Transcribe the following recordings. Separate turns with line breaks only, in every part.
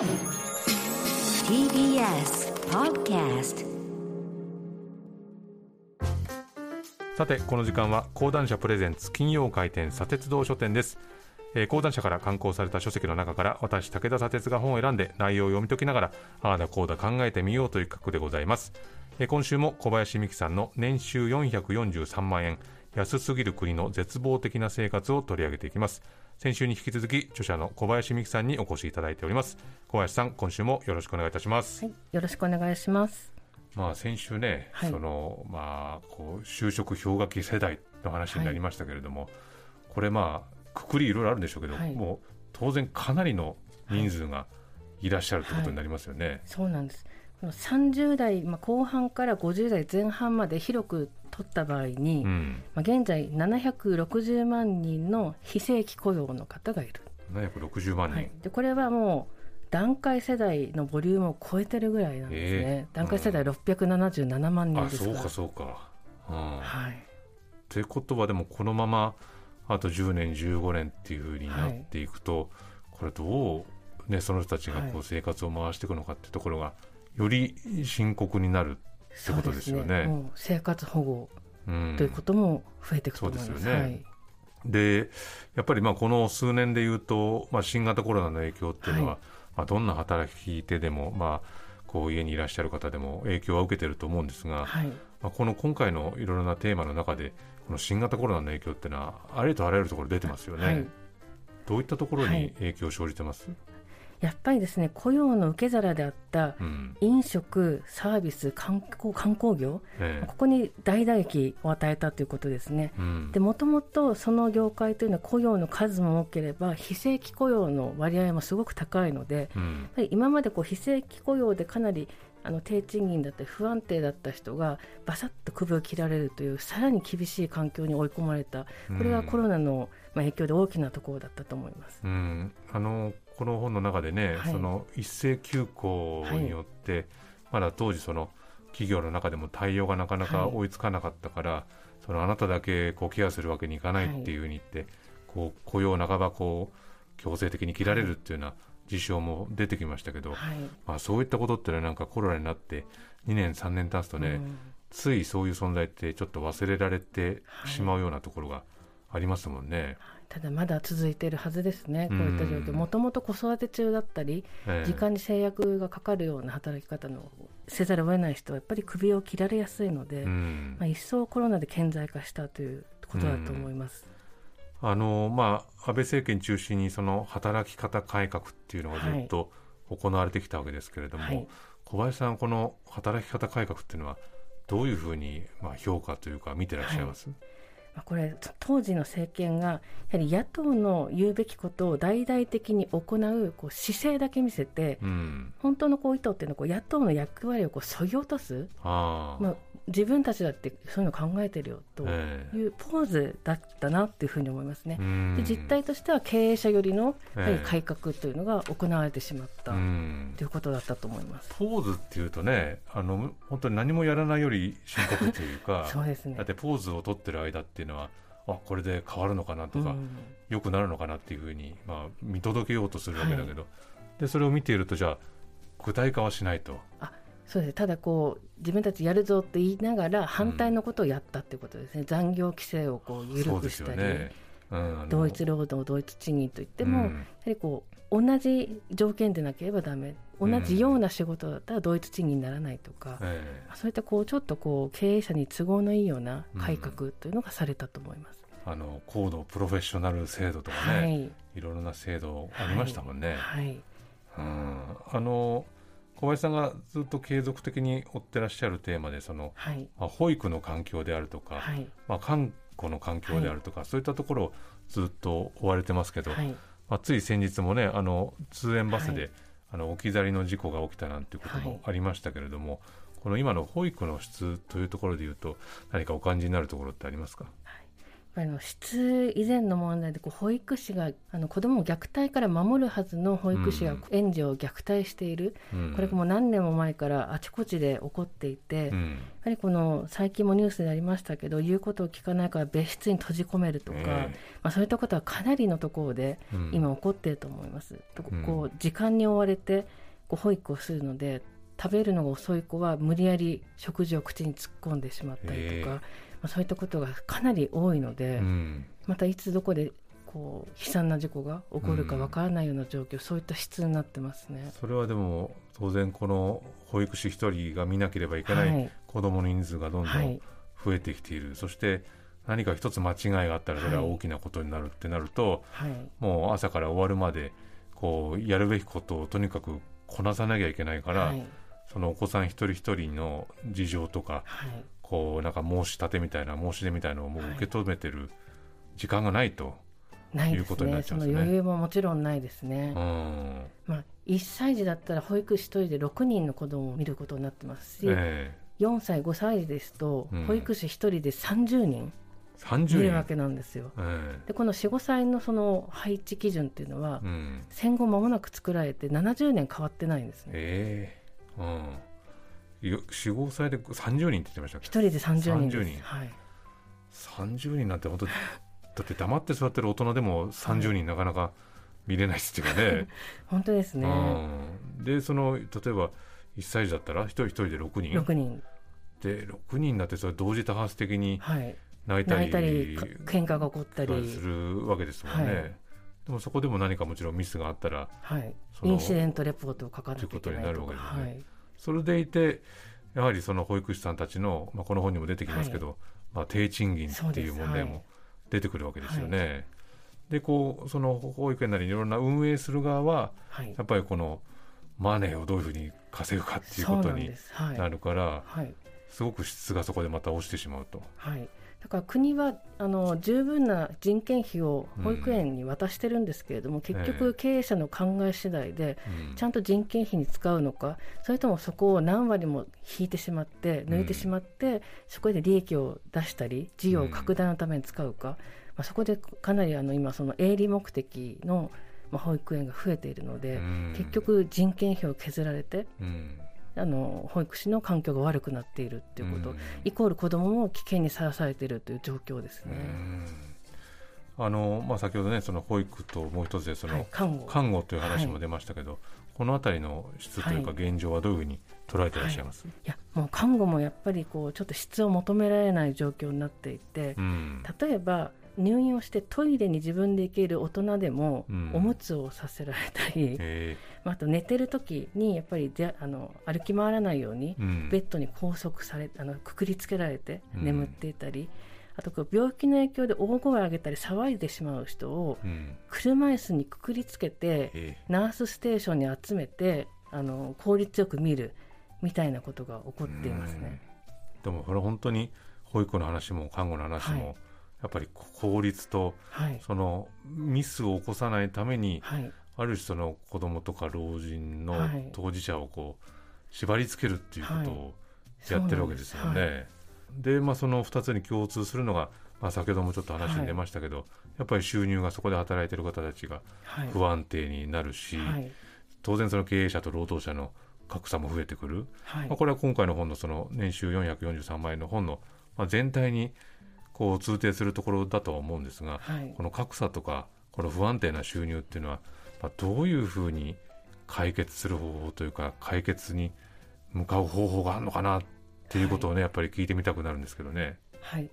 TBS Podcast
さてこの時間は講談社プレゼンツ金曜回転砂鉄道書店です、えー、講談社から刊行された書籍の中から私武田砂鉄が本を選んで内容を読み解きながらああだこうだ考えてみようという企画でございます、えー、今週も小林美樹さんの年収443万円安すぎる国の絶望的な生活を取り上げていきます。先週に引き続き著者の小林美樹さんにお越しいただいております。小林さん今週もよろしくお願いいたします、
はい、よろしくお願いします。
まあ先週ね、
はい。
そのまあこう就職氷河期世代の話になりましたけれども、これまあくくりいろいろあるんでしょうけど、
はい。
もう当然かなりの人数がい。らっしゃるということになりますよね。
そうなんです。この30代、まあ、後半から50代前半まで広く取った場合に、
うん、
まあ、現在760万人の非正規雇用の方がいる。
760万人、
はい、でこれはもう団塊世代のボリュームを超えてるぐらいなんですね。
えー
団塊世代677万人
あそう
ですから。
かそうか。うん
はい。
ということはでもこのままあと10年15年っていうふうになっていくと、これどう、ね、その人たちがこ
は
う生活を回していくのかっていうところがより深刻になるってことですよね。
そうもう生活保護
うん
ということも増えていくと思います。
そうですよね
はい。
でやっぱりまあこの数年でいうと、まあ、新型コロナの影響っていうのは、
はい
まあ、どんな働き手でも、まあ、こう家にいらっしゃる方でも影響は受けてると思うんですが、
はい。
まあ、この今回のいろいろなテーマの中でこの新型コロナの影響っていうのはありとあらゆるところ出てますよね、
はい
どういったところに
はい
影響を生じてます、
やっぱりですね、雇用の受け皿であった
うん。
飲食、サービス、観光観光業、
ええ。
ここに大打撃を与えたということですね。
うん。
でもともとその業界というのは雇用の数も多ければ非正規雇用の割合もすごく高いので、
うん。
やっぱり今までこう非正規雇用でかなりあの低賃金だったり不安定だった人がバサッと首を切られるというさらに厳しい環境に追い込まれた。これはコロナのまあ影響で大きなところだったと思います。
うん、あのこの本の中でね、
はい。
その一斉休校によって、まだ当時その企業の中でも対応がなかなか
はい。
追いつかなかったから、そのあなただけこうケアするわけにいかないっていうふうに言って、こう雇用を半ばこう強制的に切られるっていうような事象も出てきましたけど、
はい。
まあ、そういったことってのはなんかコロナになって2年3年経つとね、
うん。
ついそういう存在ってちょっと忘れられてしまうようなところがありますもんね。
ただまだ続いているはずですね、こういった状況、
うん
もともと子育て中だったり、
ええ。
時間に制約がかかるような働き方のせざるを得ない人は、やっぱり首を切られやすいので、
うん。
まあ、一層コロナで顕在化したということだと思います。
あのまあ、安倍政権中心にその働き方改革っていうのがずっと行われてきたわけですけれども、
はい。
小林さん、この働き方改革っていうのはどういうふうにまあ評価というか見てらっしゃいます、
まあこれ、当時の政権が、やはり野党の言うべきことを大々的に行うこう姿勢だけ見せて、
うん、
本当のこう意図っていうのはこう、野党の役割をこう削ぎ落とす、まあ、自分たちだってそういうの考えてるよと
ええ。
いうポーズだったなっていうふうに思いますね。
うん。
で実態としては経営者寄りの改革というのが行われてしまった
うん。
ということだったと思います。
ポーズっていうとねあの本当に何もやらないより深刻というか
そうですね。
だってポーズを取ってる間っていうのはあこれで変わるのかなとか、
うん。
良くなるのかなっていうふうに、まあ、見届けようとするわけだけど、でそれを見ているとじゃあ具体化はしないと。
あそうですただこう自分たちやるぞって言いながら反対のことをやったっていうことですね、残業規制をこう緩くしたり、
よね。うん。
同一労働同一賃金といっても、
うん。
やはりこう同じ条件でなければダメ。同じような仕事だったら同一賃金にならないとか、
え
そういったこうちょっとこう経営者に都合のいいような改革というのがされたと思います。
えあの高度プロフェッショナル制度とかね、、
はい。い
ろいろな制度ありましたもんね。
はい。
うん。あの小林さんがずっと継続的に追ってらっしゃるテーマでその、
はい。
まあ、保育の環境であるとか、
はい。
まあ、看護の環境であるとか、そういったところをずっと追われてますけど、
はい。
まあ、つい先日もねあの通園バスで、
はい。
あの置き去りの事故が起きたなんていうこともありましたけれども、この今の保育の質というところでいうと何かお感じになるところってありますか、
ぱりあの質以前の問題でこう保育士があの子どもを虐待から守るはずの保育士が
うん。
園児を虐待している、
うん。
これがもう何年も前からあちこちで起こっていて、や
うん。
はりこの最近もニュースでありましたけど言うことを聞かないから別室に閉じ込めるとか、
え
まあ、そういったことはかなりのところで今起こっていると思います。こう時間に追われてこう保育をするので食べるのが遅い子は無理やり食事を口に突っ込んでしまったりとか、
ええ
まあ、そういったことがかなり多いので、
うん。
またいつどこでこう悲惨な事故が起こるかわからないような状況、そういった質になってますね。
それはでも当然この保育士一人が見なければいけない
はい。
子どもの人数がどんどん
はい。
増えてきている、そして何か一つ間違いがあったらそれは大きなことになるってなると、
はい。
もう朝から終わるまでこうやるべきことをとにかくこなさなきゃいけないから、
はい
そのお子さん一人一人の事情とか
はい。
こうなんか申し立てみたいな申し出みたいなのをもう
はい
受け止めてる時間がないと、
ないです
いうことになっ
ねそ
ちゃうんですね。
の余裕ももちろんないですね。
うん。
まあ、1歳児だったら保育士1人で6人の子供を見ることになってますし、
え
4歳5歳児ですと
うん。
保育士1人で30人
え30人。
見るわけなんですよ。
え
でこの45歳のその配置基準っていうのは、
えうん。
戦後間もなく作られて70年変わってないんですね。
ええうん。よ45歳で30人って言ってましたっ
1
け
人で30人です。
30人。
はい、
30人なんて本当 だって黙って座ってる大人でも30人なかなか見れないっていうかね
本当ですね。
うん、でその例えば1歳児だったら1人1人で6人
？6人、
で6人だってそれ同時多発的に
はい、
泣いたり
泣いたりか喧嘩が起こったり、
するわけですもんね、
はい
でもそこでも何かもちろんミスがあったら
はい、インシデントレポートを書かなきゃいけない
ということになるわけですね。
はい、
それでいてやはりその保育士さんたちの、まあ、この本にも出てきますけど、まあ、低賃金っていう問題も出てくるわけですよね。でこうその保育園なりいろんな運営する側は
はい。
やっぱりこのマネーをどういうふうに稼ぐかっていうことになるから
はい、
すごく質がそこでまた落ちてしまうと。
はい、だから国はあの十分な人件費を保育園に渡してるんですけれども、結
え
局経営者の考え次第で
うん。
ちゃんと人件費に使うのかそれともそこを何割も引いてしまって抜いてしまって、そこで利益を出したり事業拡大のために使うか、まあ、そこでかなりあの今その営利目的の、まあ、保育園が増えているので、
うん。
結局人件費を削られて
うん
あの保育士の環境が悪くなっているっていうこと、
うん。
イコール子どもも危険にさらされているという状況ですね。
うん。あのまあ、先ほどねその保育ともう一つでその、
はい、看護。
看護という話も出ましたけど、この辺りの質というか
は
現状はどういうふうに捉えていらっしゃいます、
いやもう看護もやっぱりこうちょっと質を求められない状況になっていて、
うん。
例えば入院をしてトイレに自分で行ける大人でも、
うん。
おむつをさせられたり、
え
まあ、あと寝てる時にやっぱりであの歩き回らないように
ーうん。
ベッドに拘束されあのくくりつけられて
うん。
眠っていたり、あとこう病気の影響で大声を上げたり騒いでしまう人を
うん。
車椅子にくくりつけて
え
ナースステーションに集めてあの効率よく見るみたいなことが起こっていますね。
ーでもこれ本当に保育の話も看護の話も、
はい
やっぱり効率と
はい、
そのミスを起こさないために
はい。
ある種その子供とか老人の
はい。
当事者をこう縛り付けるっていうことをやってるわけですよね。でまあその2つに共通するのが、まあ、先ほどもちょっと話に出ましたけど、やっぱり収入がそこで働いてる方たちが
はい。
不安定になるし、
はい。
当然その経営者と労働者の格差も増えてくる、
はい。
まあ、これは今回の本のその年収443万円の本の、まあ、全体にこう通底するところだとは思うんですが、
はい。
この格差とかこの不安定な収入っていうのは、まあ、どういうふうに解決する方法というか解決に向かう方法があるのかなっていうことをね、やっぱり聞いてみたくなるんですけどね。
はい。ま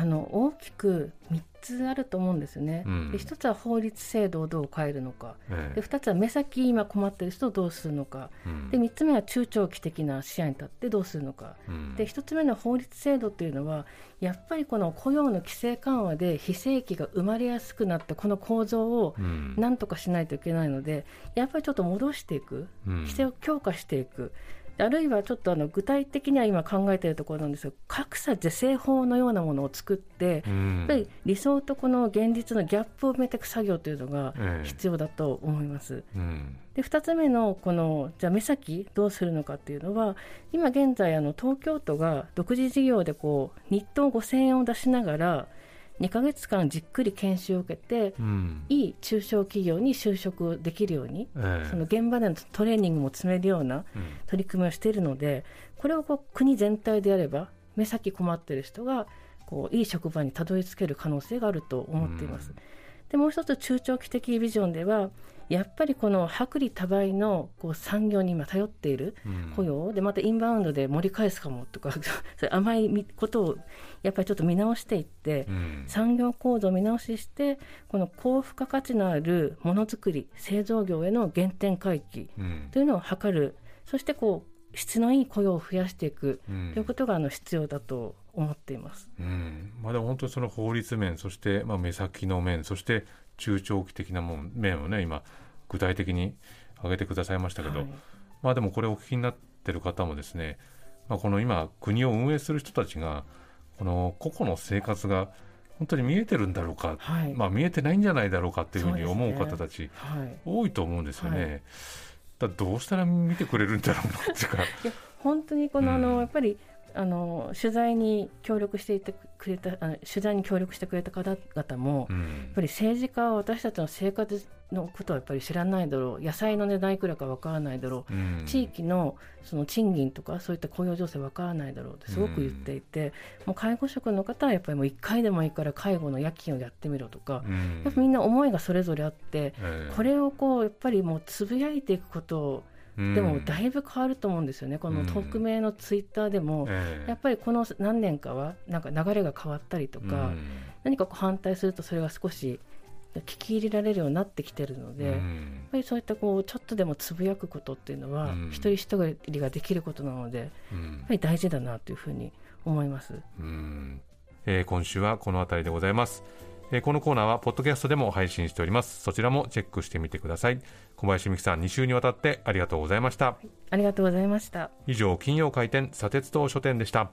あ、あの大きく3つあると思うんですよね。
うん。
で1つは法律制度をどう変えるのか。
ええ。
で2つは目先今困っている人をどうするのか。
うん。
で3つ目は中長期的な視野に立ってどうするのか。
うん。
で1つ目の法律制度っていうのはやっぱりこの雇用の規制緩和で非正規が生まれやすくなってこの構造を
うん。
なんとかしないといけないのでやっぱりちょっと戻していく。
うん。
規制を強化していく。あるいはちょっとあの具体的には今考えているところなんですが格差是正法のようなものを作って、
うん。
やっぱり理想とこの現実のギャップを埋めていく作業というのが
ええ。
必要だと思います。
うん。
で2つ目のこのじゃあ目先どうするのかっていうのは今現在あの東京都が独自事業でこう日当5000円を出しながら2ヶ月間じっくり研修を受けて、
うん。
いい中小企業に就職できるように、
ええ。
その現場でのトレーニングも積めるような
うん。
取り組みをしているのでこれをこう国全体でやれば目先困っている人がこういい職場にたどり着ける可能性があると思っています。でもう一つ中長期的ビジョンではやっぱりこの薄利多売のこう産業に今頼っている
うん。
雇用でまたインバウンドで盛り返すかもとか そ甘いみことをやっぱりちょっと見直していって
うん。
産業構造を見直ししてこの高付加価値のあるものづくり製造業への原点回帰
うん。
というのを図る。そしてこう質のいい雇用を増やしていく
うん。
ということがあの必要だと思っています。
うん。まあ、でも本当にその法律面そしてまあ目先の面そして中長期的なもん面をね今具体的に挙げてくださいましたけど、
はい。
まあでもこれお聞きになってる方もですね、まあ、この今国を運営する人たちがこの個々の生活が本当に見えてるんだろうか、
はい。
まあ、見えてないんじゃないだろうかっていうふうに思う方たち
はい。
多いと思うんですよね。
はい。
だどうしたら見てくれるんだろうなっていうか。
いや本当にこのあの、
うん。
やっぱりあの取材に協力していてくれたあの取材に協力してくれた方々も、やっ
うん
ぱり政治家は私たちの生活のことはやっぱり知らないだろう。野菜の値段いくらかわからないだろう。
うん。
地域のその賃金とかそういった雇用情勢わからないだろうってすごく言っていて、もう介護職の方はやっぱりもう1回でもいいから介護の夜勤をやってみろとか、
うん。
やっぱみんな思いがそれぞれあって、
ええ。
これをこうやっぱりもうつぶやいていくことを
うん
でもだいぶ変わると思うんですよね、この匿名のツイッターでも、
ええ。
やっぱりこの何年かはなんか流れが変わったりとか、
うん。
何かこう反対するとそれが少し聞き入れられるようになってきてるので、やっ
うん
ぱりそういったこうちょっとでもつぶやくことっていうのは、
うん。
一人一人ができることなのでやっ
うん
ぱり大事だなというふうに思います。
うん。えー今週はこの辺りでございます、えーこのコーナーはポッドキャストでも配信しております。そちらもチェックしてみてください。小林美樹さん2週にわたってありがとうございました。
ありがとうございました。
以上金曜開店砂鉄道書店でした